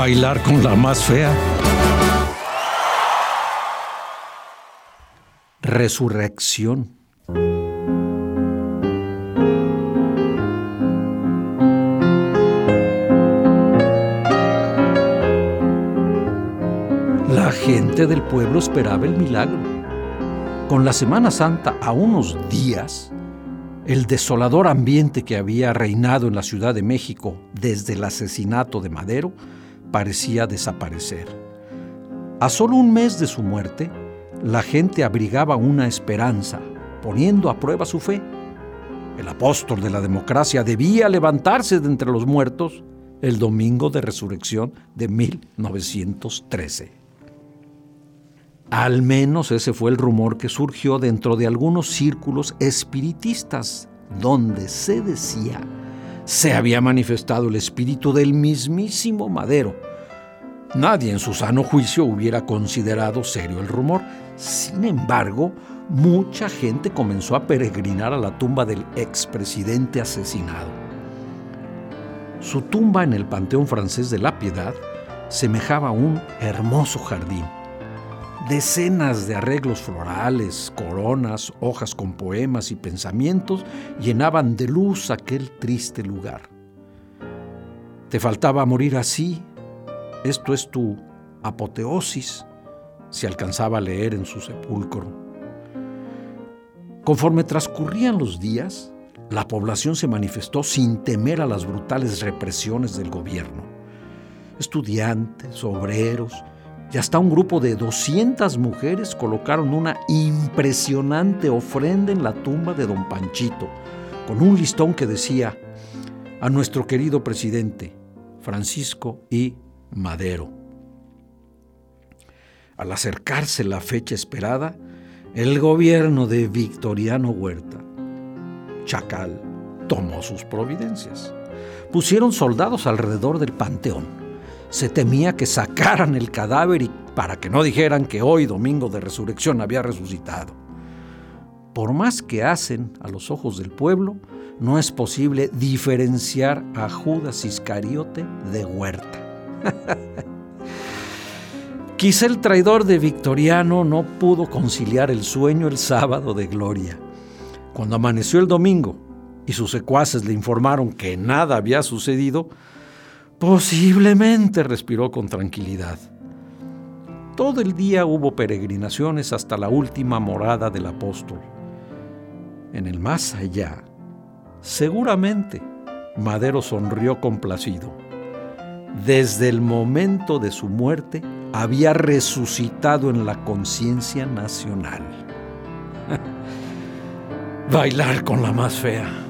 Bailar con la más fea. Resurrección. La gente del pueblo esperaba el milagro. Con la Semana Santa a unos días, el desolador ambiente que había reinado en la Ciudad de México desde el asesinato de Madero parecía desaparecer. A solo un mes de su muerte, la gente abrigaba una esperanza, poniendo a prueba su fe. El apóstol de la democracia debía levantarse de entre los muertos el domingo de resurrección de 1913. Al menos ese fue el rumor que surgió dentro de algunos círculos espiritistas, donde se decía se había manifestado el espíritu del mismísimo Madero. Nadie en su sano juicio hubiera considerado serio el rumor. Sin embargo, mucha gente comenzó a peregrinar a la tumba del expresidente asesinado. Su tumba en el Panteón francés de la Piedad semejaba a un hermoso jardín Decenas de arreglos florales, coronas, hojas con poemas y pensamientos llenaban de luz aquel triste lugar. Te faltaba morir así. Esto es tu apoteosis, se alcanzaba a leer en su sepulcro. Conforme transcurrían los días, la población se manifestó sin temer a las brutales represiones del gobierno. Estudiantes, obreros, y hasta un grupo de 200 mujeres colocaron una impresionante ofrenda en la tumba de don Panchito, con un listón que decía, a nuestro querido presidente, Francisco I. Madero. Al acercarse la fecha esperada, el gobierno de Victoriano Huerta, Chacal, tomó sus providencias. Pusieron soldados alrededor del panteón se temía que sacaran el cadáver y para que no dijeran que hoy, domingo de resurrección, había resucitado. Por más que hacen a los ojos del pueblo, no es posible diferenciar a Judas Iscariote de Huerta. Quizá el traidor de Victoriano no pudo conciliar el sueño el sábado de gloria. Cuando amaneció el domingo y sus secuaces le informaron que nada había sucedido, Posiblemente respiró con tranquilidad. Todo el día hubo peregrinaciones hasta la última morada del apóstol. En el más allá, seguramente, Madero sonrió complacido. Desde el momento de su muerte, había resucitado en la conciencia nacional. Bailar con la más fea.